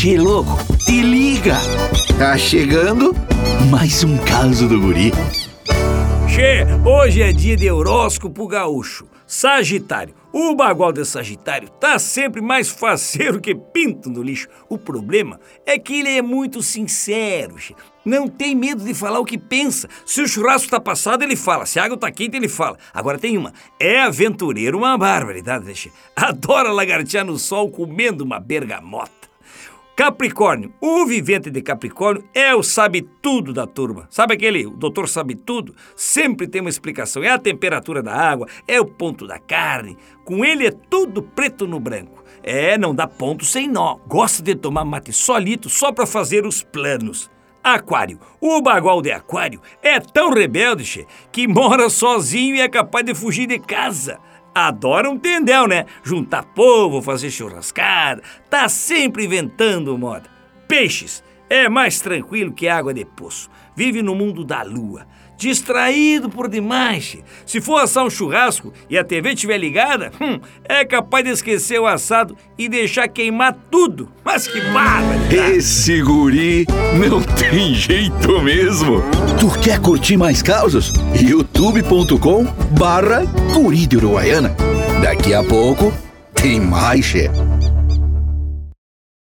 Che, louco, te liga! Tá chegando mais um caso do guri. Che, hoje é dia de horóscopo gaúcho. Sagitário. O bagual de Sagitário tá sempre mais faceiro que pinto no lixo. O problema é que ele é muito sincero. Che. Não tem medo de falar o que pensa. Se o churrasco tá passado, ele fala. Se a água tá quente, ele fala. Agora tem uma. É aventureiro uma barbaridade, né, che? Adora lagartear no sol comendo uma bergamota. Capricórnio. O vivente de Capricórnio é o sabe-tudo da turma. Sabe aquele, o doutor sabe-tudo? Sempre tem uma explicação. É a temperatura da água, é o ponto da carne. Com ele é tudo preto no branco. É, não dá ponto sem nó. Gosta de tomar mate solito só para fazer os planos. Aquário. O bagual de aquário é tão rebelde, che, que mora sozinho e é capaz de fugir de casa adora um tendel, né? Juntar povo, fazer churrascada, tá sempre inventando moda. Peixes é mais tranquilo que água de poço. Vive no mundo da lua. Distraído por demais. Se for assar um churrasco e a TV estiver ligada, hum, é capaz de esquecer o assado e deixar queimar tudo. Mas que bárbaro! Esse guri não tem jeito mesmo. Tu quer curtir mais causas? youtube.com barra guri de Uruguaiana. Daqui a pouco tem mais, chefe.